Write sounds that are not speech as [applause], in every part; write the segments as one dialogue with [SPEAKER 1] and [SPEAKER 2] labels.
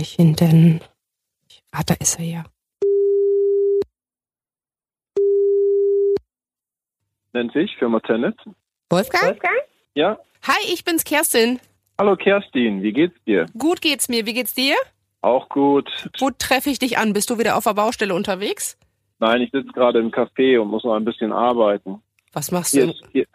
[SPEAKER 1] ich ihn denn? Ah, da ist er ja.
[SPEAKER 2] Nennt sich Firma Tenet.
[SPEAKER 1] Wolfgang?
[SPEAKER 3] Wolfgang?
[SPEAKER 2] Ja.
[SPEAKER 1] Hi, ich bin's Kerstin.
[SPEAKER 2] Hallo Kerstin, wie geht's dir?
[SPEAKER 1] Gut geht's mir. Wie geht's dir?
[SPEAKER 2] Auch gut.
[SPEAKER 1] Wo treffe ich dich an? Bist du wieder auf der Baustelle unterwegs?
[SPEAKER 2] Nein, ich sitze gerade im Café und muss noch ein bisschen arbeiten.
[SPEAKER 1] Was machst du?
[SPEAKER 2] Hier
[SPEAKER 1] Im
[SPEAKER 2] ist, hier,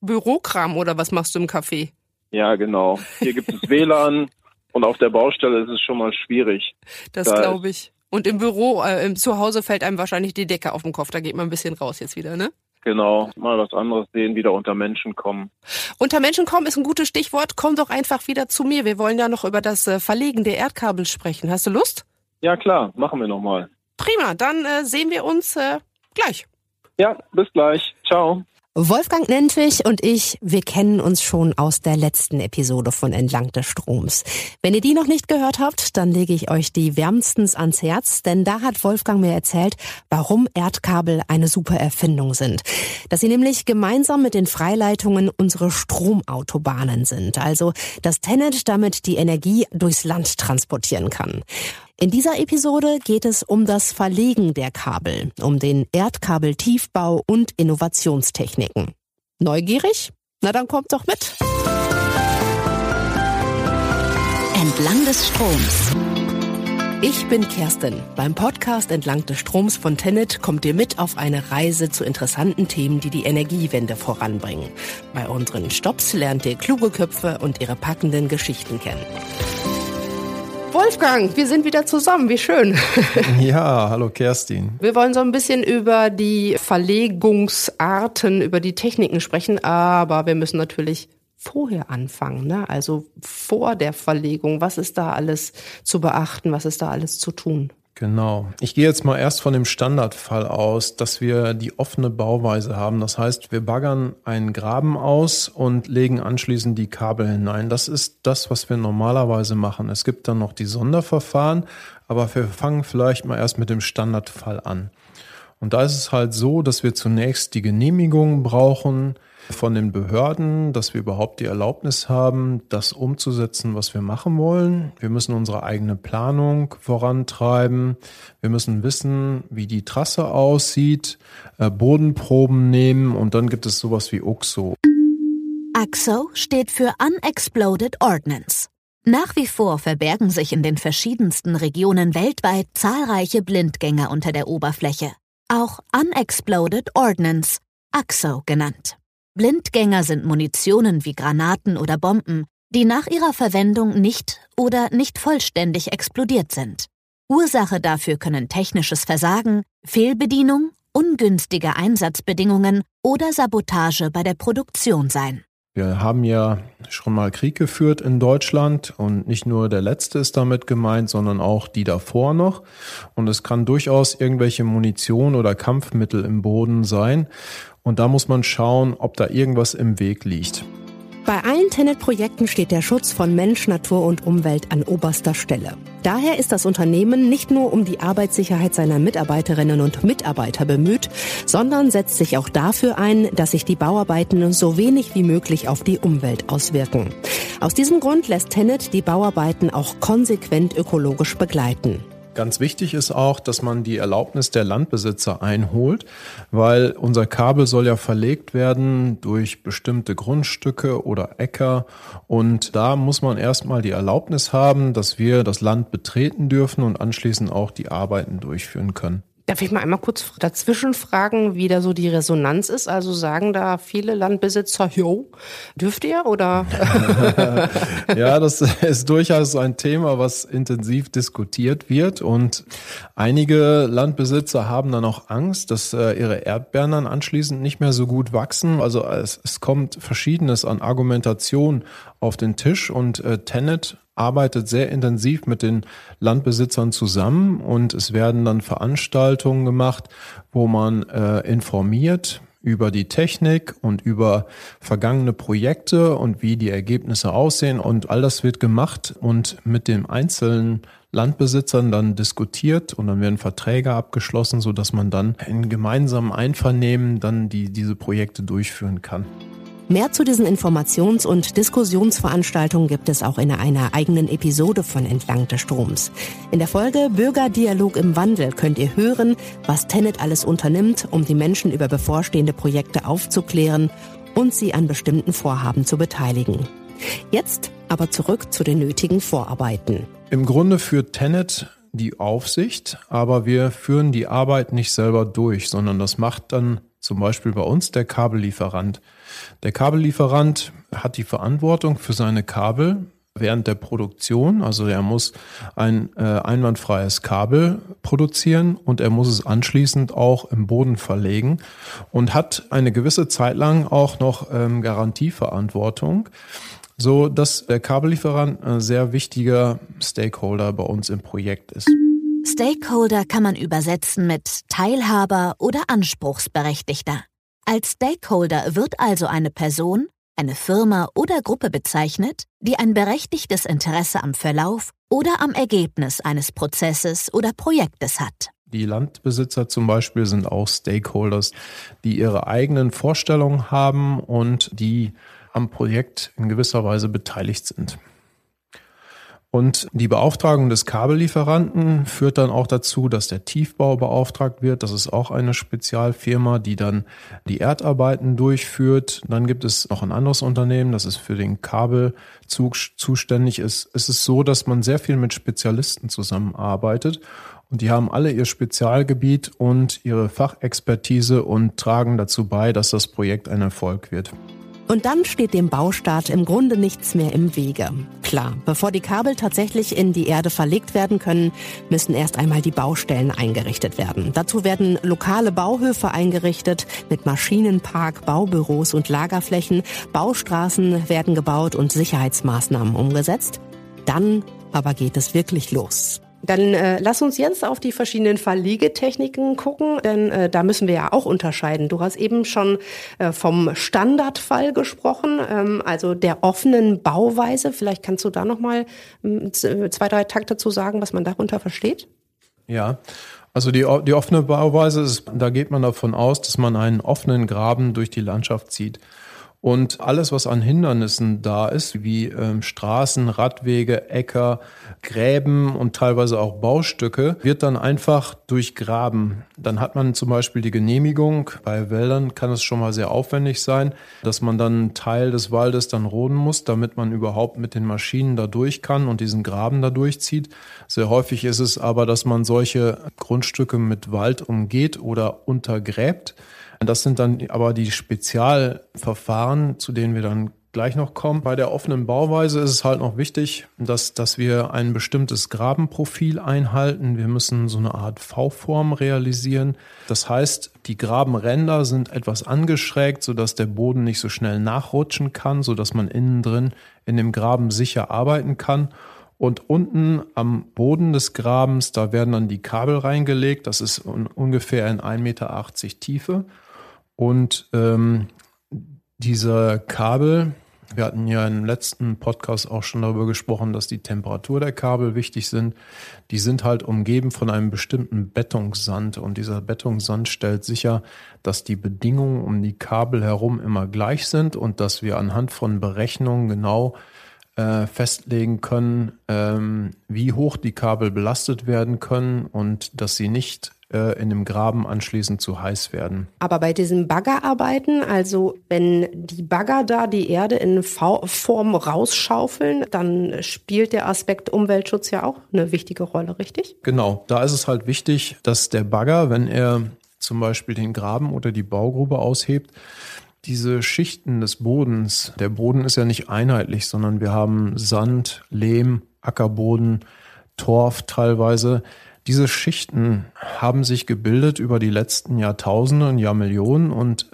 [SPEAKER 1] Bürokram oder was machst du im Café?
[SPEAKER 2] ja, genau. Hier gibt es [laughs] WLAN und auf der Baustelle ist es schon mal schwierig.
[SPEAKER 1] Das
[SPEAKER 2] Da
[SPEAKER 1] glaube ich. Und im Büro, äh, im Zuhause fällt einem wahrscheinlich die Decke auf den Kopf. Da geht man ein bisschen raus jetzt wieder, ne?
[SPEAKER 2] Genau, mal was anderes sehen, wieder unter Menschen kommen.
[SPEAKER 1] Unter Menschen kommen ist ein gutes Stichwort. Komm doch einfach wieder zu mir. Wir wollen ja noch über das äh, Verlegen der Erdkabel sprechen. Hast du Lust?
[SPEAKER 2] Ja klar, machen wir nochmal.
[SPEAKER 1] Prima, dann äh, sehen wir uns äh, gleich.
[SPEAKER 2] Ja, bis gleich. Ciao.
[SPEAKER 1] Wolfgang Nentwich und ich, wir kennen uns schon aus der letzten Episode von Entlang des Stroms. Wenn ihr die noch nicht gehört habt, dann lege ich euch die wärmstens ans Herz, denn da hat Wolfgang mir erzählt, warum Erdkabel eine super Erfindung sind. Dass sie nämlich gemeinsam mit den Freileitungen unsere Stromautobahnen sind, also dass Tenet damit die Energie durchs Land transportieren kann. In dieser Episode geht es um das Verlegen der Kabel, um den Erdkabeltiefbau und Innovationstechniken. Neugierig? Na dann kommt doch mit.
[SPEAKER 4] Entlang des Stroms.
[SPEAKER 1] Ich bin Kerstin. Beim Podcast Entlang des Stroms von Tenet kommt ihr mit auf eine Reise zu interessanten Themen, die die Energiewende voranbringen. Bei unseren Stops lernt ihr kluge Köpfe und ihre packenden Geschichten kennen. Wolfgang, wir sind wieder zusammen. Wie schön. [laughs]
[SPEAKER 5] Ja, hallo Kerstin.
[SPEAKER 1] Wir wollen so ein bisschen über die Verlegungsarten, über die Techniken sprechen, aber wir müssen natürlich vorher anfangen, ne? Also vor der Verlegung. Was ist da alles zu beachten? Was ist da alles zu tun?
[SPEAKER 5] Genau. Ich gehe jetzt mal erst von dem Standardfall aus, dass wir die offene Bauweise haben. Das heißt, wir baggern einen Graben aus und legen anschließend die Kabel hinein. Das ist das, was wir normalerweise machen. Es gibt dann noch die Sonderverfahren, aber wir fangen vielleicht mal erst mit dem Standardfall an. Und da ist es halt so, dass wir zunächst die Genehmigung brauchen von den Behörden, dass wir überhaupt die Erlaubnis haben, das umzusetzen, was wir machen wollen. Wir müssen unsere eigene Planung vorantreiben. Wir müssen wissen, wie die Trasse aussieht, äh, Bodenproben nehmen und dann gibt es sowas wie UXO.
[SPEAKER 4] AXO steht für Unexploded Ordnance. Nach wie vor verbergen sich in den verschiedensten Regionen weltweit zahlreiche Blindgänger unter der Oberfläche. Auch Unexploded Ordnance, AXO genannt. Blindgänger sind Munitionen wie Granaten oder Bomben, die nach ihrer Verwendung nicht oder nicht vollständig explodiert sind. Ursache dafür können technisches Versagen, Fehlbedienung, ungünstige Einsatzbedingungen oder Sabotage bei der Produktion sein.
[SPEAKER 5] Wir haben ja schon mal Krieg geführt in Deutschland und nicht nur der letzte ist damit gemeint, sondern auch die davor noch. Und es kann durchaus irgendwelche Munition oder Kampfmittel im Boden sein. Und da muss man schauen, ob da irgendwas im Weg liegt.
[SPEAKER 1] Bei allen Tenet-Projekten steht der Schutz von Mensch, Natur und Umwelt an oberster Stelle. Daher ist das Unternehmen nicht nur um die Arbeitssicherheit seiner Mitarbeiterinnen und Mitarbeiter bemüht, sondern setzt sich auch dafür ein, dass sich die Bauarbeiten so wenig wie möglich auf die Umwelt auswirken. Aus diesem Grund lässt Tenet die Bauarbeiten auch konsequent ökologisch begleiten.
[SPEAKER 5] Ganz wichtig ist auch, dass man die Erlaubnis der Landbesitzer einholt, weil unser Kabel soll ja verlegt werden durch bestimmte Grundstücke oder Äcker. Und da muss man erstmal die Erlaubnis haben, dass wir das Land betreten dürfen und anschließend auch die Arbeiten durchführen können.
[SPEAKER 1] Darf ich mal einmal kurz dazwischen fragen, wie da so die Resonanz ist? Also sagen da viele Landbesitzer, jo, dürft ihr oder? [laughs]
[SPEAKER 5] ja, das ist durchaus ein Thema, was intensiv diskutiert wird und einige Landbesitzer haben dann auch Angst, dass äh, ihre Erdbeeren dann anschließend nicht mehr so gut wachsen. Also es, es kommt Verschiedenes an Argumentation auf den Tisch und äh, Tenet arbeitet sehr intensiv mit den Landbesitzern zusammen und es werden dann Veranstaltungen gemacht, wo man äh, informiert über die Technik und über vergangene Projekte und wie die Ergebnisse aussehen und all das wird gemacht und mit den einzelnen Landbesitzern dann diskutiert und dann werden Verträge abgeschlossen, so dass man dann in gemeinsamem Einvernehmen dann die, diese Projekte durchführen kann.
[SPEAKER 1] Mehr zu diesen Informations- und Diskussionsveranstaltungen gibt es auch in einer eigenen Episode von Entlang des Stroms. In der Folge Bürgerdialog im Wandel könnt ihr hören, was Tenet alles unternimmt, um die Menschen über bevorstehende Projekte aufzuklären und sie an bestimmten Vorhaben zu beteiligen. Jetzt aber zurück zu den nötigen Vorarbeiten.
[SPEAKER 5] Im Grunde führt Tenet die Aufsicht, aber wir führen die Arbeit nicht selber durch, sondern das macht dann zum Beispiel bei uns der Kabellieferant. Der Kabellieferant hat die Verantwortung für seine Kabel während der Produktion. Also er muss ein äh, einwandfreies Kabel produzieren und er muss es anschließend auch im Boden verlegen und hat eine gewisse Zeit lang auch noch ähm, Garantieverantwortung so dass der Kabellieferant ein sehr wichtiger Stakeholder bei uns im Projekt ist.
[SPEAKER 4] Stakeholder kann man übersetzen mit Teilhaber oder Anspruchsberechtigter. Als Stakeholder wird also eine Person, eine Firma oder Gruppe bezeichnet, die ein berechtigtes Interesse am Verlauf oder am Ergebnis eines Prozesses oder Projektes hat.
[SPEAKER 5] Die Landbesitzer zum Beispiel sind auch Stakeholders, die ihre eigenen Vorstellungen haben und die am Projekt in gewisser Weise beteiligt sind. Und die Beauftragung des Kabellieferanten führt dann auch dazu, dass der Tiefbau beauftragt wird. Das ist auch eine Spezialfirma, die dann die Erdarbeiten durchführt. Dann gibt es noch ein anderes Unternehmen, das ist für den Kabelzug zuständig ist. Es ist so, dass man sehr viel mit Spezialisten zusammenarbeitet und die haben alle ihr Spezialgebiet und ihre Fachexpertise und tragen dazu bei, dass das Projekt ein Erfolg wird.
[SPEAKER 1] Und dann steht dem Baustart im Grunde nichts mehr im Wege. Klar, bevor die Kabel tatsächlich in die Erde verlegt werden können, müssen erst einmal die Baustellen eingerichtet werden. Dazu werden lokale Bauhöfe eingerichtet mit Maschinenpark, Baubüros und Lagerflächen. Baustraßen werden gebaut und Sicherheitsmaßnahmen umgesetzt. Dann aber geht es wirklich los. Dann äh, lass uns jetzt auf die verschiedenen Verlegetechniken gucken, denn äh, da müssen wir ja auch unterscheiden. Du hast eben schon äh, vom Standardfall gesprochen, ähm, also der offenen Bauweise. Vielleicht kannst du da noch mal äh, zwei, drei Takte zu sagen, was man darunter versteht?
[SPEAKER 5] Ja, also die, die offene Bauweise ist, da geht man davon aus, dass man einen offenen Graben durch die Landschaft zieht. Und alles, was an Hindernissen da ist, wie ähm, Straßen, Radwege, Äcker, Gräben und teilweise auch Baustücke, wird dann einfach durchgraben. Dann hat man zum Beispiel die Genehmigung. Bei Wäldern kann es schon mal sehr aufwendig sein, dass man dann einen Teil des Waldes dann roden muss, damit man überhaupt mit den Maschinen da durch kann und diesen Graben da durchzieht. Sehr häufig ist es aber, dass man solche Grundstücke mit Wald umgeht oder untergräbt. Das sind dann aber die Spezialverfahren, zu denen wir dann gleich noch kommen. Bei der offenen Bauweise ist es halt noch wichtig, dass, dass wir ein bestimmtes Grabenprofil einhalten. Wir müssen so eine Art V-Form realisieren. Das heißt, die Grabenränder sind etwas angeschrägt, sodass der Boden nicht so schnell nachrutschen kann, sodass man innen drin in dem Graben sicher arbeiten kann. Und unten am Boden des Grabens, da werden dann die Kabel reingelegt. Das ist ungefähr in 1,80 Meter Tiefe. Und ähm, diese Kabel, wir hatten ja im letzten Podcast auch schon darüber gesprochen, dass die Temperatur der Kabel wichtig sind. Die sind halt umgeben von einem bestimmten Bettungssand und dieser Bettungssand stellt sicher, dass die Bedingungen um die Kabel herum immer gleich sind und dass wir anhand von Berechnungen genau äh, festlegen können, ähm, wie hoch die Kabel belastet werden können und dass sie nicht äh, in dem Graben anschließend zu heiß werden.
[SPEAKER 1] Aber bei diesen Baggerarbeiten, also wenn die Bagger da die Erde in V-Form rausschaufeln, dann spielt der Aspekt Umweltschutz ja auch eine wichtige Rolle, richtig?
[SPEAKER 5] Genau, da ist es halt wichtig, dass der Bagger, wenn er zum Beispiel den Graben oder die Baugrube aushebt, diese Schichten des Bodens, der Boden ist ja nicht einheitlich, sondern wir haben Sand, Lehm, Ackerboden, Torf teilweise, diese Schichten haben sich gebildet über die letzten Jahrtausende und Jahrmillionen und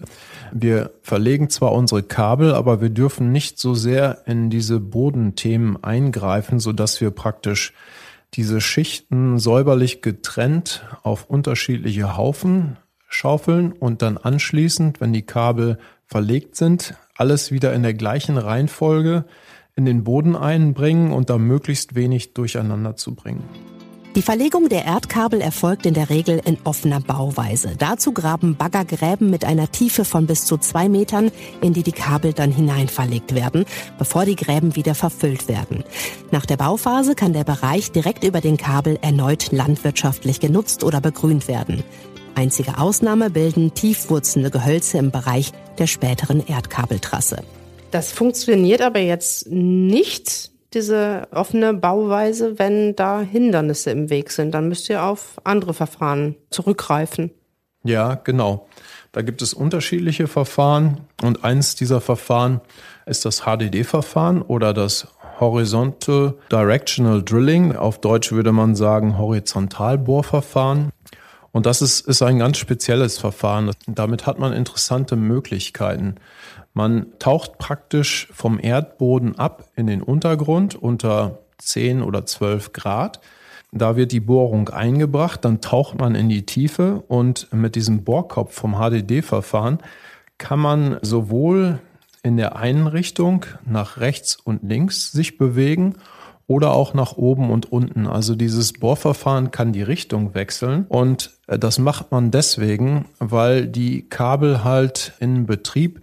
[SPEAKER 5] wir verlegen zwar unsere Kabel, aber wir dürfen nicht so sehr in diese Bodenthemen eingreifen, so dass wir praktisch diese Schichten säuberlich getrennt auf unterschiedliche Haufen schaufeln und dann anschließend, wenn die Kabel verlegt sind, alles wieder in der gleichen Reihenfolge in den Boden einbringen und da möglichst wenig durcheinander zu bringen.
[SPEAKER 1] Die Verlegung der Erdkabel erfolgt in der Regel in offener Bauweise. Dazu graben Bagger Gräben mit einer Tiefe von bis zu zwei Metern, in die die Kabel dann hineinverlegt werden, bevor die Gräben wieder verfüllt werden. Nach der Bauphase kann der Bereich direkt über den Kabel erneut landwirtschaftlich genutzt oder begrünt werden. Einzige Ausnahme bilden tiefwurzelnde Gehölze im Bereich der späteren Erdkabeltrasse.
[SPEAKER 3] Das funktioniert aber jetzt nicht diese offene Bauweise, wenn da Hindernisse im Weg sind. Dann müsst ihr auf andere Verfahren zurückgreifen.
[SPEAKER 5] Ja, genau. Da gibt es unterschiedliche Verfahren und eins dieser Verfahren ist das HDD-Verfahren oder das Horizontal Directional Drilling. Auf Deutsch würde man sagen Horizontalbohrverfahren. Und das ist, ist ein ganz spezielles Verfahren. Damit hat man interessante Möglichkeiten. Man taucht praktisch vom Erdboden ab in den Untergrund unter 10 oder 12 Grad. Da wird die Bohrung eingebracht, dann taucht man in die Tiefe und mit diesem Bohrkopf vom HDD-Verfahren kann man sowohl in der einen Richtung nach rechts und links sich bewegen oder auch nach oben und unten. Also dieses Bohrverfahren kann die Richtung wechseln und das macht man deswegen, weil die Kabel halt in Betrieb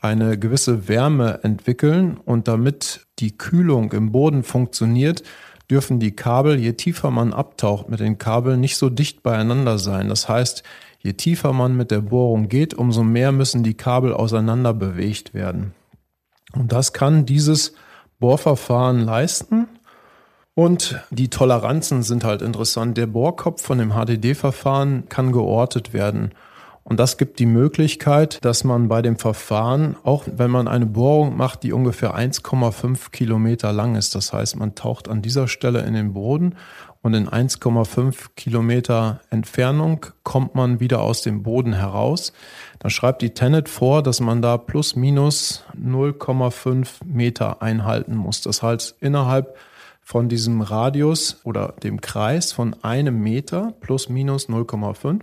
[SPEAKER 5] eine gewisse Wärme entwickeln und damit die Kühlung im Boden funktioniert, dürfen die Kabel, je tiefer man abtaucht mit den Kabeln, nicht so dicht beieinander sein. Das heißt, je tiefer man mit der Bohrung geht, umso mehr müssen die Kabel auseinander bewegt werden. Und das kann dieses Bohrverfahren leisten. Und die Toleranzen sind halt interessant. Der Bohrkopf von dem HDD-Verfahren kann geortet werden. Und das gibt die Möglichkeit, dass man bei dem Verfahren, auch wenn man eine Bohrung macht, die ungefähr 1,5 Kilometer lang ist, das heißt, man taucht an dieser Stelle in den Boden und in 1,5 Kilometer Entfernung kommt man wieder aus dem Boden heraus. Dann schreibt die Tenet vor, dass man da plus minus 0,5 Meter einhalten muss. Das heißt, innerhalb von diesem Radius oder dem Kreis von einem Meter plus minus 0,5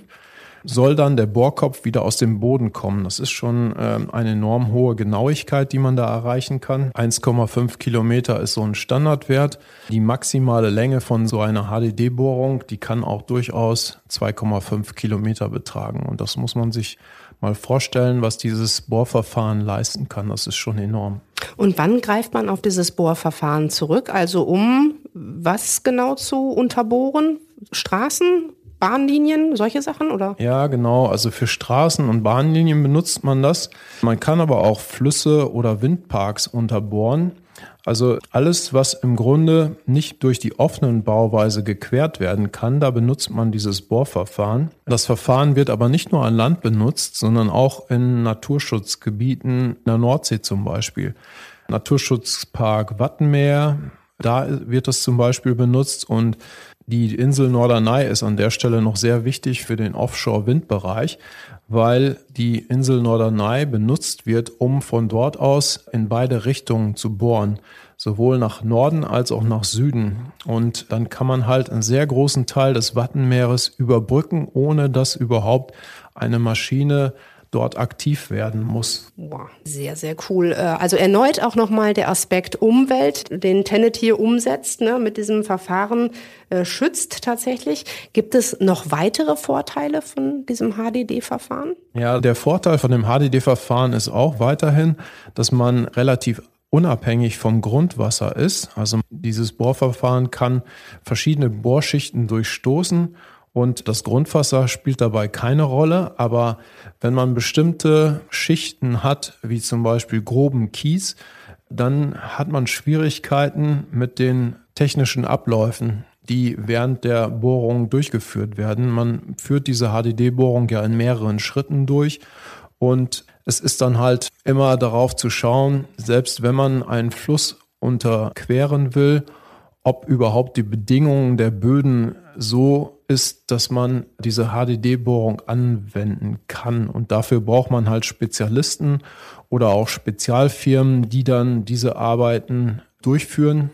[SPEAKER 5] soll dann der Bohrkopf wieder aus dem Boden kommen. Das ist schon ähm, eine enorm hohe Genauigkeit, die man da erreichen kann. 1,5 Kilometer ist so ein Standardwert. Die maximale Länge von so einer HDD-Bohrung, die kann auch durchaus 2,5 Kilometer betragen. Und das muss man sich mal vorstellen, was dieses Bohrverfahren leisten kann. Das ist schon enorm.
[SPEAKER 3] Und wann greift man auf dieses Bohrverfahren zurück? Also um was genau zu unterbohren? Straßen, Bahnlinien, solche Sachen, oder?
[SPEAKER 5] Ja, genau. Also für Straßen und Bahnlinien benutzt man das. Man kann aber auch Flüsse oder Windparks unterbohren. Also alles, was im Grunde nicht durch die offenen Bauweise gequert werden kann, da benutzt man dieses Bohrverfahren. Das Verfahren wird aber nicht nur an Land benutzt, sondern auch in Naturschutzgebieten, in der Nordsee zum Beispiel. Naturschutzpark Wattenmeer, da wird das zum Beispiel benutzt und die Insel Norderney ist an der Stelle noch sehr wichtig für den Offshore-Windbereich, weil die Insel Norderney benutzt wird, um von dort aus in beide Richtungen zu bohren, sowohl nach Norden als auch nach Süden. Und dann kann man halt einen sehr großen Teil des Wattenmeeres überbrücken, ohne dass überhaupt eine Maschine dort aktiv werden muss.
[SPEAKER 3] Wow, sehr, sehr cool. Äh, also erneut auch nochmal der Aspekt Umwelt, den Tenet hier umsetzt, ne, mit diesem Verfahren äh, schützt tatsächlich. Gibt es noch weitere Vorteile von diesem HDD-Verfahren?
[SPEAKER 5] Ja, der Vorteil von dem HDD-Verfahren ist auch weiterhin, dass man relativ unabhängig vom Grundwasser ist. Also dieses Bohrverfahren kann verschiedene Bohrschichten durchstoßen und das Grundwasser spielt dabei keine Rolle, aber wenn man bestimmte Schichten hat, wie zum Beispiel groben Kies, dann hat man Schwierigkeiten mit den technischen Abläufen, die während der Bohrung durchgeführt werden. Man führt diese HDD-Bohrung ja in mehreren Schritten durch und es ist dann halt immer darauf zu schauen, selbst wenn man einen Fluss unterqueren will, ob überhaupt die Bedingungen der Böden so ist, dass man diese HDD-Bohrung anwenden kann. Und dafür braucht man halt Spezialisten oder auch Spezialfirmen, die dann diese Arbeiten durchführen.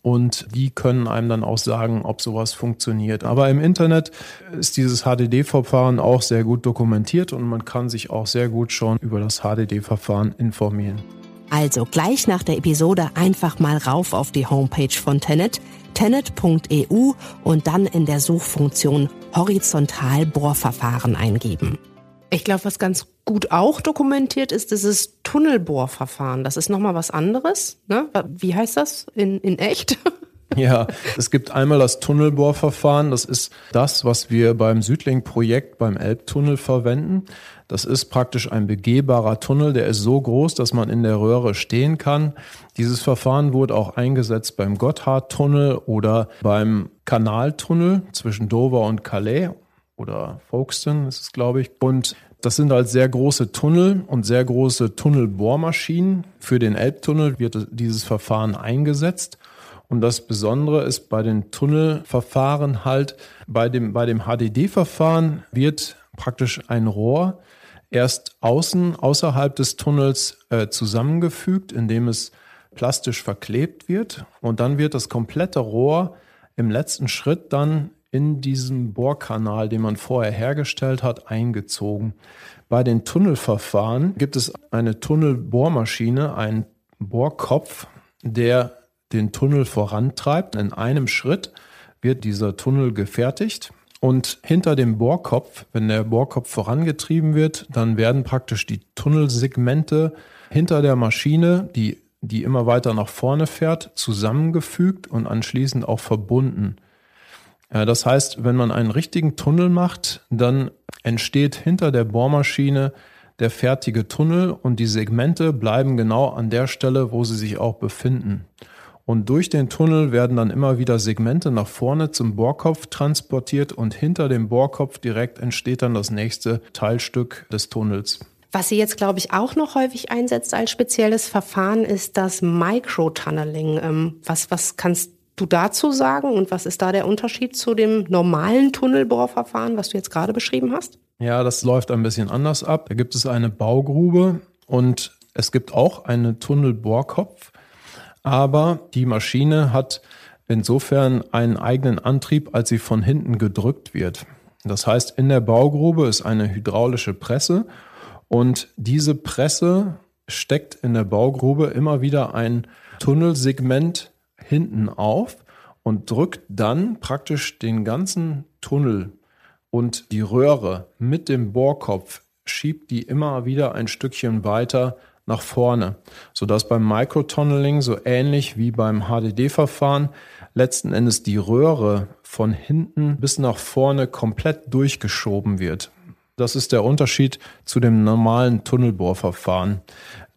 [SPEAKER 5] Und die können einem dann auch sagen, ob sowas funktioniert. Aber im Internet ist dieses HDD-Verfahren auch sehr gut dokumentiert und man kann sich auch sehr gut schon über das HDD-Verfahren informieren.
[SPEAKER 1] Also gleich nach der Episode einfach mal rauf auf die Homepage von Tenet tenet.eu und dann in der Suchfunktion horizontal Bohrverfahren eingeben. Ich glaube, was ganz gut auch dokumentiert ist, dieses Tunnelbohrverfahren. Das ist nochmal was anderes. Ne? Wie heißt das in, in echt? [laughs]
[SPEAKER 5] Ja, es gibt einmal das Tunnelbohrverfahren. Das ist das, was wir beim Südlink-Projekt beim Elbtunnel verwenden. Das ist praktisch ein begehbarer Tunnel, der ist so groß, dass man in der Röhre stehen kann. Dieses Verfahren wurde auch eingesetzt beim Gotthardtunnel oder beim Kanaltunnel zwischen Dover und Calais oder Folkestone ist es, glaube ich. Und das sind halt sehr große Tunnel und sehr große Tunnelbohrmaschinen. Für den Elbtunnel wird dieses Verfahren eingesetzt. Und das Besondere ist bei den Tunnelverfahren halt, bei dem, bei dem HDD-Verfahren wird praktisch ein Rohr erst außen, außerhalb des Tunnels äh, zusammengefügt, indem es plastisch verklebt wird. Und dann wird das komplette Rohr im letzten Schritt dann in diesen Bohrkanal, den man vorher hergestellt hat, eingezogen. Bei den Tunnelverfahren gibt es eine Tunnelbohrmaschine, einen Bohrkopf, der den Tunnel vorantreibt. In einem Schritt wird dieser Tunnel gefertigt. Und hinter dem Bohrkopf, wenn der Bohrkopf vorangetrieben wird, dann werden praktisch die Tunnelsegmente hinter der Maschine, die, die immer weiter nach vorne fährt, zusammengefügt und anschließend auch verbunden. Das heißt, wenn man einen richtigen Tunnel macht, dann entsteht hinter der Bohrmaschine der fertige Tunnel und die Segmente bleiben genau an der Stelle, wo sie sich auch befinden. Und durch den Tunnel werden dann immer wieder Segmente nach vorne zum Bohrkopf transportiert und hinter dem Bohrkopf direkt entsteht dann das nächste Teilstück des Tunnels.
[SPEAKER 1] Was sie jetzt, glaube ich, auch noch häufig einsetzt als spezielles Verfahren, ist das Microtunneling. Ähm, was, was kannst du dazu sagen und was ist da der Unterschied zu dem normalen Tunnelbohrverfahren, was du jetzt gerade beschrieben hast?
[SPEAKER 5] Ja, das läuft ein bisschen anders ab. Da gibt es eine Baugrube und es gibt auch einen Tunnelbohrkopf, aber die Maschine hat insofern einen eigenen Antrieb, als sie von hinten gedrückt wird. Das heißt, in der Baugrube ist eine hydraulische Presse und diese Presse steckt in der Baugrube immer wieder ein Tunnelsegment hinten auf und drückt dann praktisch den ganzen Tunnel und die Röhre mit dem Bohrkopf, schiebt die immer wieder ein Stückchen weiter nach vorne, sodass beim Microtunneling so ähnlich wie beim HDD-Verfahren letzten Endes die Röhre von hinten bis nach vorne komplett durchgeschoben wird. Das ist der Unterschied zu dem normalen Tunnelbohrverfahren.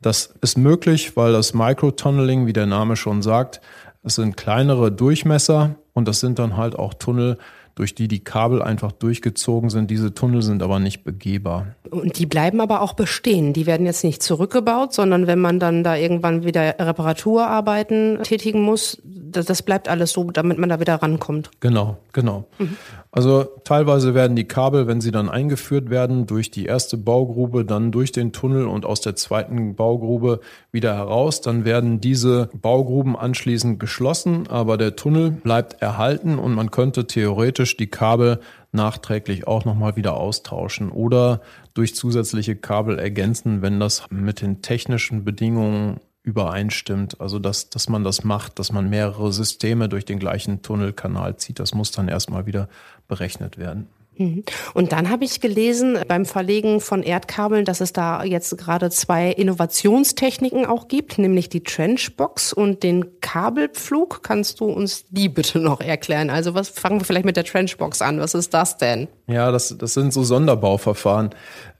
[SPEAKER 5] Das ist möglich, weil das Microtunneling, wie der Name schon sagt, es sind kleinere Durchmesser und das sind dann halt auch Tunnel, durch die die Kabel einfach durchgezogen sind. Diese Tunnel sind aber nicht begehbar.
[SPEAKER 1] Und die bleiben aber auch bestehen. Die werden jetzt nicht zurückgebaut, sondern wenn man dann da irgendwann wieder Reparaturarbeiten tätigen muss, das, das bleibt alles so, damit man da wieder rankommt.
[SPEAKER 5] Genau, genau. Mhm. Also teilweise werden die Kabel, wenn sie dann eingeführt werden, durch die erste Baugrube, dann durch den Tunnel und aus der zweiten Baugrube wieder heraus. Dann werden diese Baugruben anschließend geschlossen, aber der Tunnel bleibt erhalten und man könnte theoretisch die Kabel nachträglich auch nochmal wieder austauschen oder durch zusätzliche Kabel ergänzen, wenn das mit den technischen Bedingungen übereinstimmt. Also dass, dass man das macht, dass man mehrere Systeme durch den gleichen Tunnelkanal zieht. Das muss dann erstmal wieder berechnet werden.
[SPEAKER 1] Mhm. Und dann habe ich gelesen beim Verlegen von Erdkabeln, dass es da jetzt gerade zwei Innovationstechniken auch gibt, nämlich die Trenchbox und den Kabelpflug. Kannst du uns die bitte noch erklären? Also was fangen wir vielleicht mit der Trenchbox an? Was ist das denn?
[SPEAKER 5] Ja, das, das sind so Sonderbauverfahren.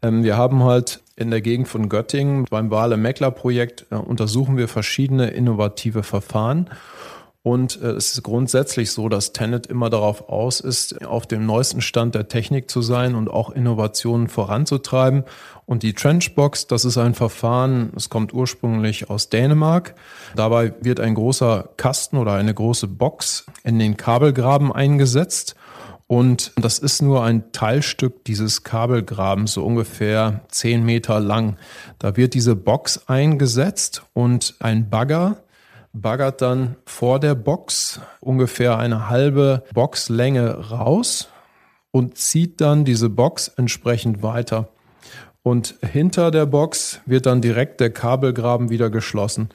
[SPEAKER 5] Ähm, wir haben halt in der Gegend von Göttingen beim Wale-Meckler-Projekt äh, untersuchen wir verschiedene innovative Verfahren. Und äh, es ist grundsätzlich so, dass Tenet immer darauf aus ist, auf dem neuesten Stand der Technik zu sein und auch Innovationen voranzutreiben. Und die Trenchbox, das ist ein Verfahren, es kommt ursprünglich aus Dänemark. Dabei wird ein großer Kasten oder eine große Box in den Kabelgraben eingesetzt. Und das ist nur ein Teilstück dieses Kabelgrabens, so ungefähr zehn Meter lang. Da wird diese Box eingesetzt und ein Bagger baggert dann vor der Box ungefähr eine halbe Boxlänge raus und zieht dann diese Box entsprechend weiter. Und hinter der Box wird dann direkt der Kabelgraben wieder geschlossen.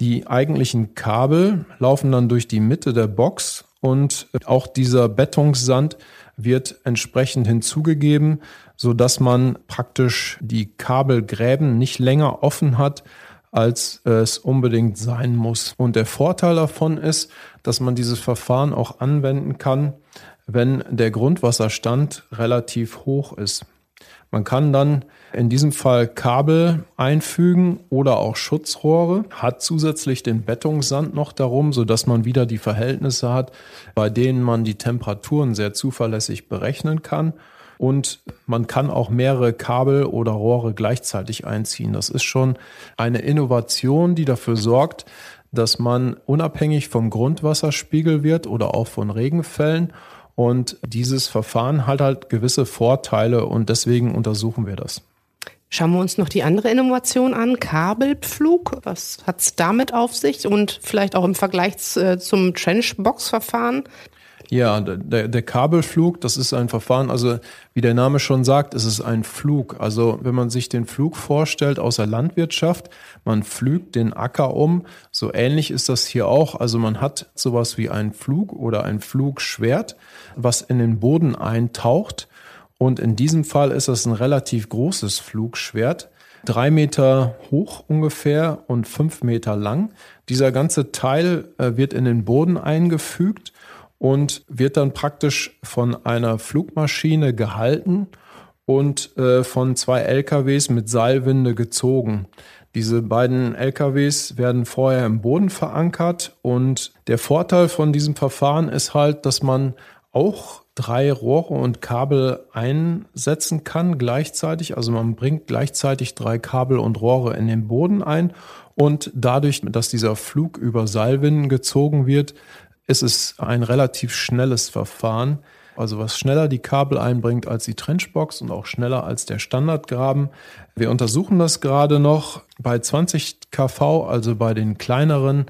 [SPEAKER 5] Die eigentlichen Kabel laufen dann durch die Mitte der Box und auch dieser Bettungssand wird entsprechend hinzugegeben, so dass man praktisch die Kabelgräben nicht länger offen hat, als es unbedingt sein muss. Und der Vorteil davon ist, dass man dieses Verfahren auch anwenden kann, wenn der Grundwasserstand relativ hoch ist. Man kann dann in diesem Fall Kabel einfügen oder auch Schutzrohre, hat zusätzlich den Bettungssand noch darum, sodass man wieder die Verhältnisse hat, bei denen man die Temperaturen sehr zuverlässig berechnen kann. Und man kann auch mehrere Kabel oder Rohre gleichzeitig einziehen. Das ist schon eine Innovation, die dafür sorgt, dass man unabhängig vom Grundwasserspiegel wird oder auch von Regenfällen und dieses Verfahren hat halt gewisse Vorteile und deswegen untersuchen wir das.
[SPEAKER 3] Schauen wir uns noch die andere Innovation an, Kabelpflug. Was hat es damit auf sich und vielleicht auch im Vergleich zum Trenchbox-Verfahren?
[SPEAKER 5] Ja, der, der Kabelflug, das ist ein Verfahren, also wie der Name schon sagt, es ist ein Flug. Also wenn man sich den Flug vorstellt aus der Landwirtschaft, man pflügt den Acker um, so ähnlich ist das hier auch. Also man hat sowas wie ein Flug oder ein Flugschwert, was in den Boden eintaucht. Und in diesem Fall ist das ein relativ großes Flugschwert drei Meter hoch ungefähr und fünf Meter lang. Dieser ganze Teil äh, wird in den Boden eingefügt und wird dann praktisch von einer Flugmaschine gehalten und äh, von zwei LKWs mit Seilwinde gezogen. Diese beiden LKWs werden vorher im Boden verankert und der Vorteil von diesem Verfahren ist halt, dass man auch drei Rohre und Kabel einsetzen kann gleichzeitig. Also man bringt gleichzeitig drei Kabel und Rohre in den Boden ein und dadurch, dass dieser Flug über Seilwinden gezogen wird, ist es ein relativ schnelles Verfahren. Also was schneller die Kabel einbringt als die Trenchbox und auch schneller als der Standardgraben. Wir untersuchen das gerade noch bei 20 kV, also bei den kleineren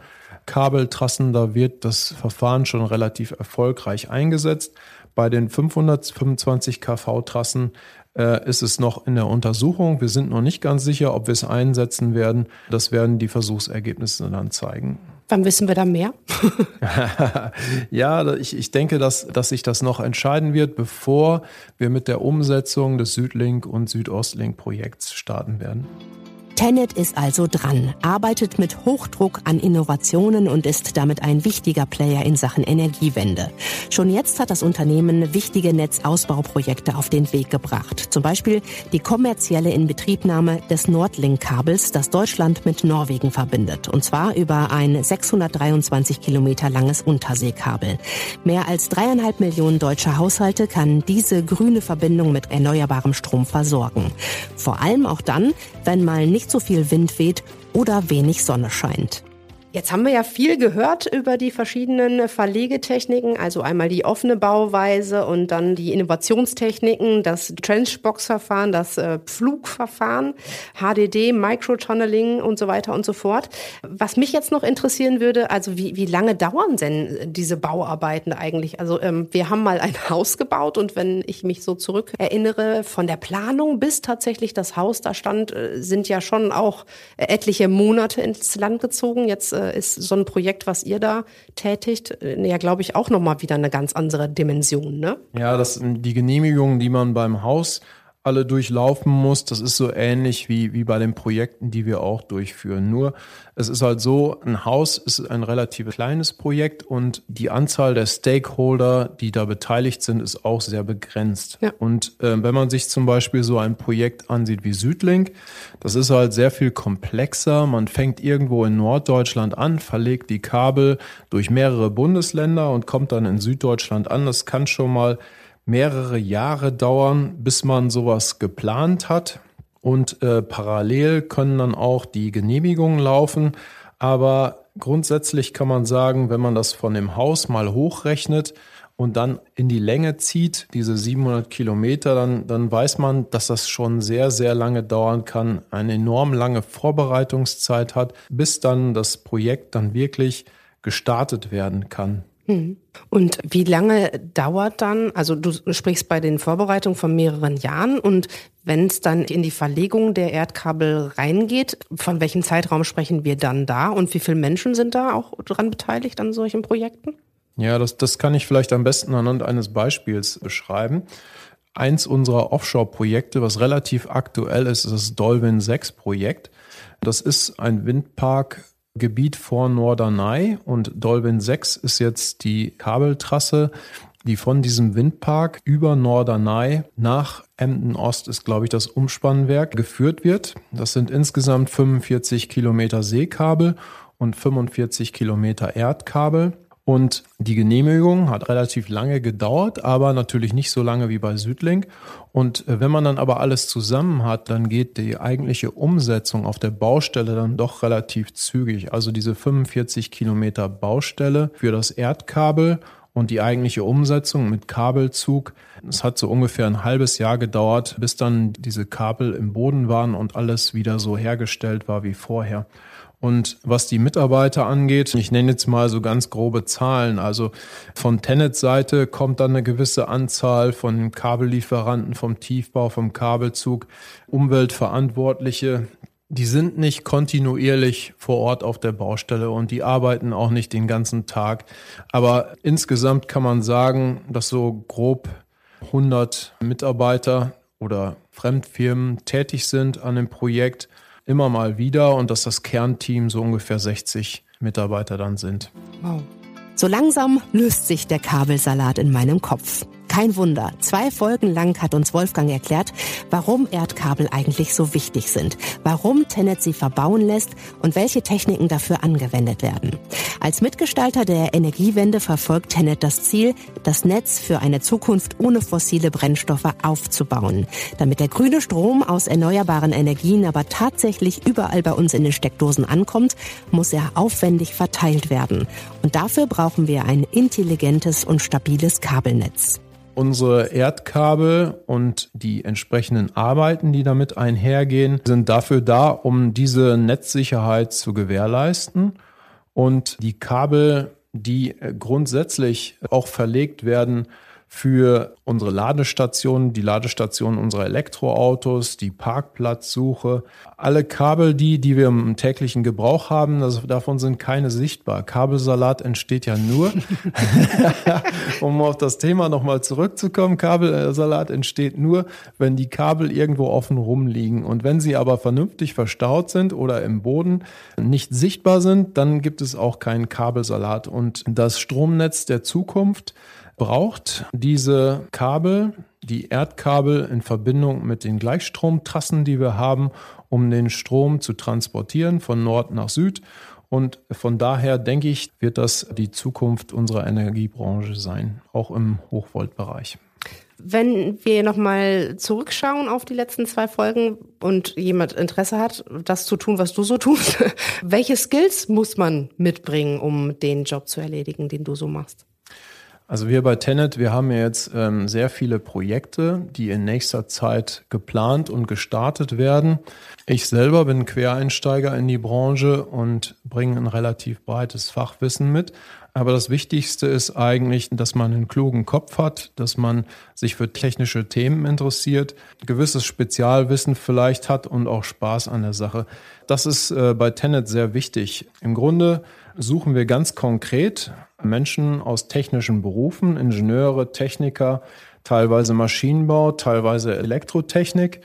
[SPEAKER 5] Kabeltrassen, da wird das Verfahren schon relativ erfolgreich eingesetzt. Bei den 525 kV Trassen äh, ist es noch in der Untersuchung. Wir sind noch nicht ganz sicher, ob wir es einsetzen werden. Das werden die Versuchsergebnisse dann zeigen.
[SPEAKER 3] Wann wissen wir da mehr? [laughs]
[SPEAKER 5] ja, ich, ich denke, dass, dass sich das noch entscheiden wird, bevor wir mit der Umsetzung des Südlink und Südostlink-Projekts starten werden.
[SPEAKER 1] Tenet ist also dran, arbeitet mit Hochdruck an Innovationen und ist damit ein wichtiger Player in Sachen Energiewende. Schon jetzt hat das Unternehmen wichtige Netzausbauprojekte auf den Weg gebracht. Zum Beispiel die kommerzielle Inbetriebnahme des Nordlink-Kabels, das Deutschland mit Norwegen verbindet. Und zwar über ein 623 Kilometer langes Unterseekabel. Mehr als dreieinhalb Millionen deutsche Haushalte kann diese grüne Verbindung mit erneuerbarem Strom versorgen. Vor allem auch dann, wenn mal nicht so viel Wind weht oder wenig Sonne scheint.
[SPEAKER 3] Jetzt haben wir ja viel gehört über die verschiedenen Verlegetechniken, also einmal die offene Bauweise und dann die Innovationstechniken, das Trenchbox-Verfahren, das äh, Pflugverfahren, HDD, Microtunneling und so weiter und so fort. Was mich jetzt noch interessieren würde, also wie, wie lange dauern denn diese Bauarbeiten eigentlich? Also ähm, wir haben mal ein [laughs] Haus gebaut und wenn ich mich so zurück erinnere, von der Planung bis tatsächlich das Haus da stand, äh, sind ja schon auch etliche Monate ins Land gezogen. Jetzt äh, ist so ein Projekt, was ihr da tätigt, äh, ja, glaube ich, auch nochmal wieder eine ganz andere Dimension, ne?
[SPEAKER 5] Ja, das die Genehmigungen, die man beim Haus alle durchlaufen muss. Das ist so ähnlich wie, wie bei den Projekten, die wir auch durchführen. Nur es ist halt so, ein Haus ist ein relativ kleines Projekt und die Anzahl der Stakeholder, die da beteiligt sind, ist auch sehr begrenzt. Ja. Und äh, wenn man sich zum Beispiel so ein Projekt ansieht wie Südlink, das ist halt sehr viel komplexer. Man fängt irgendwo in Norddeutschland an, verlegt die Kabel durch mehrere Bundesländer und kommt dann in Süddeutschland an. Das kann schon mal mehrere Jahre dauern, bis man sowas geplant hat. Und äh, parallel können dann auch die Genehmigungen laufen. Aber grundsätzlich kann man sagen, wenn man das von dem Haus mal hochrechnet und dann in die Länge zieht, diese 700 Kilometer, dann, dann weiß man, dass das schon sehr, sehr lange dauern kann, eine enorm lange Vorbereitungszeit hat, bis dann das Projekt dann wirklich gestartet werden kann.
[SPEAKER 3] Hm. Und wie lange dauert dann, also du sprichst bei den Vorbereitungen von mehreren Jahren und wenn es dann in die Verlegung der Erdkabel reingeht, von welchem Zeitraum sprechen wir dann da und wie viele Menschen sind da auch dran beteiligt an solchen Projekten?
[SPEAKER 5] Ja, das, das kann ich vielleicht am besten anhand eines Beispiels beschreiben. Eins unserer Offshore-Projekte, was relativ aktuell ist, ist das Dolwin 6 Projekt. Das ist ein Windparkgebiet vor Norderney und Dolwin 6 ist jetzt die Kabeltrasse, die von diesem Windpark über Norderney nach Emden Ost ist, glaube ich, das Umspannwerk geführt wird. Das sind insgesamt 45 Kilometer Seekabel und 45 Kilometer Erdkabel. Und die Genehmigung hat relativ lange gedauert, aber natürlich nicht so lange wie bei Südlink. Und äh, wenn man dann aber alles zusammen hat, dann geht die eigentliche Umsetzung auf der Baustelle dann doch relativ zügig. Also diese 45 Kilometer Baustelle für das Erdkabel und die eigentliche Umsetzung mit Kabelzug, es hat so ungefähr ein halbes Jahr gedauert, bis dann diese Kabel im Boden waren und alles wieder so hergestellt war wie vorher. Und was die Mitarbeiter angeht, ich nenne jetzt mal so ganz grobe Zahlen. Also von Tenets Seite kommt dann eine gewisse Anzahl von Kabellieferanten, vom Tiefbau, vom Kabelzug, Umweltverantwortliche. Die sind nicht kontinuierlich vor Ort auf der Baustelle und die arbeiten auch nicht den ganzen Tag. Aber insgesamt kann man sagen, dass so grob 100 Mitarbeiter oder Fremdfirmen tätig sind an dem Projekt immer mal wieder und dass das Kernteam so ungefähr 60 Mitarbeiter dann sind.
[SPEAKER 1] Wow. So langsam löst sich der Kabelsalat in meinem Kopf. Kein Wunder. Zwei Folgen lang hat uns Wolfgang erklärt, warum Erdkabel eigentlich so wichtig sind, warum Tenet sie verbauen lässt und welche Techniken dafür angewendet werden. Als Mitgestalter der Energiewende verfolgt Tenet das Ziel, das Netz für eine Zukunft ohne fossile Brennstoffe aufzubauen. Damit der grüne Strom aus erneuerbaren Energien aber tatsächlich überall bei uns in den Steckdosen ankommt, muss er aufwendig verteilt werden. Und dafür brauchen wir ein intelligentes und stabiles Kabelnetz.
[SPEAKER 5] Unsere Erdkabel und die entsprechenden Arbeiten, die damit einhergehen, sind dafür da, um diese Netzsicherheit zu gewährleisten. Und die Kabel, die grundsätzlich auch verlegt werden, für unsere Ladestationen, die Ladestationen unserer Elektroautos, die Parkplatzsuche. Alle Kabel, die, die wir im täglichen Gebrauch haben, das, davon sind keine sichtbar. Kabelsalat entsteht ja nur, [laughs] [laughs] um auf das Thema nochmal zurückzukommen, Kabelsalat entsteht nur, wenn die Kabel irgendwo offen rumliegen. Und wenn sie aber vernünftig verstaut sind oder im Boden nicht sichtbar sind, dann gibt es auch keinen Kabelsalat. Und das Stromnetz der Zukunft, braucht diese Kabel, die Erdkabel in Verbindung mit den Gleichstromtrassen, die wir haben, um den Strom zu transportieren von Nord nach Süd. Und von daher denke ich, wird das die Zukunft unserer Energiebranche sein, auch im Hochvoltbereich.
[SPEAKER 3] Wenn wir nochmal zurückschauen auf die letzten zwei Folgen und jemand Interesse hat, das zu tun, was du so tust, [laughs] welche Skills muss man mitbringen, um den Job zu erledigen, den du so machst?
[SPEAKER 5] Also wir bei Tenet, wir haben ja jetzt ähm, sehr viele Projekte, die in nächster Zeit geplant und gestartet werden. Ich selber bin Quereinsteiger in die Branche und bringe ein relativ breites Fachwissen mit. Aber das Wichtigste ist eigentlich, dass man einen klugen Kopf hat, dass man sich für technische Themen interessiert, gewisses Spezialwissen vielleicht hat und auch Spaß an der Sache. Das ist äh, bei Tenet sehr wichtig. Im Grunde suchen wir ganz konkret Menschen aus technischen Berufen, Ingenieure, Techniker, teilweise Maschinenbau, teilweise Elektrotechnik,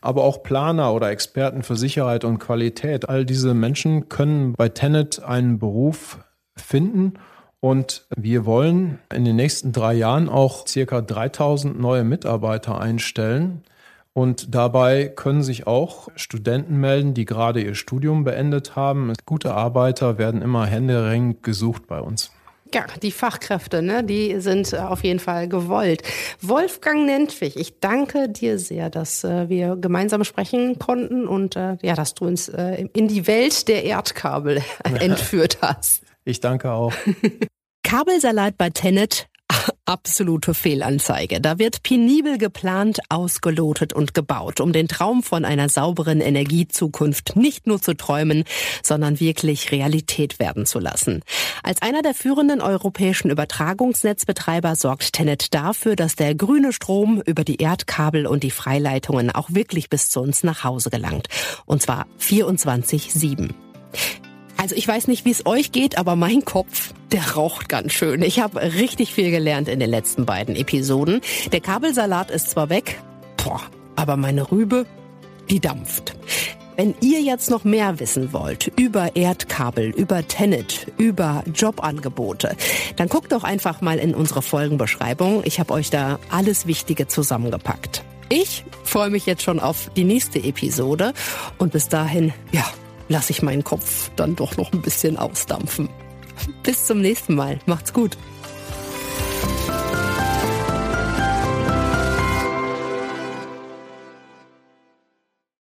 [SPEAKER 5] aber auch Planer oder Experten für Sicherheit und Qualität. All diese Menschen können bei Tenet einen Beruf finden und wir wollen in den nächsten drei Jahren auch circa 3000 neue Mitarbeiter einstellen. Und dabei können sich auch Studenten melden, die gerade ihr Studium beendet haben. Gute Arbeiter werden immer händeringend gesucht bei uns.
[SPEAKER 3] Ja, die Fachkräfte, ne, die sind äh, auf jeden Fall gewollt. Wolfgang Nentwig, ich danke dir sehr, dass äh, wir gemeinsam sprechen konnten und äh, ja, dass du uns äh, in die Welt der Erdkabel [laughs] entführt hast.
[SPEAKER 5] Ich danke auch. [laughs]
[SPEAKER 1] Kabelsalat bei Tenet absolute Fehlanzeige. Da wird penibel geplant, ausgelotet und gebaut, um den Traum von einer sauberen Energiezukunft nicht nur zu träumen, sondern wirklich Realität werden zu lassen. Als einer der führenden europäischen Übertragungsnetzbetreiber sorgt Tenet dafür, dass der grüne Strom über die Erdkabel und die Freileitungen auch wirklich bis zu uns nach Hause gelangt. Und zwar 24-7. Also ich weiß nicht, wie es euch geht, aber mein Kopf, der raucht ganz schön. Ich habe richtig viel gelernt in den letzten beiden Episoden. Der Kabelsalat ist zwar weg, boah, aber meine Rübe, die dampft. Wenn ihr jetzt noch mehr wissen wollt über Erdkabel, über Tenet, über Jobangebote, dann guckt doch einfach mal in unsere Folgenbeschreibung. Ich habe euch da alles Wichtige zusammengepackt. Ich freue mich jetzt schon auf die nächste Episode und bis dahin, ja, lasse ich meinen Kopf dann doch noch ein bisschen ausdampfen. Bis zum nächsten Mal. Macht's gut.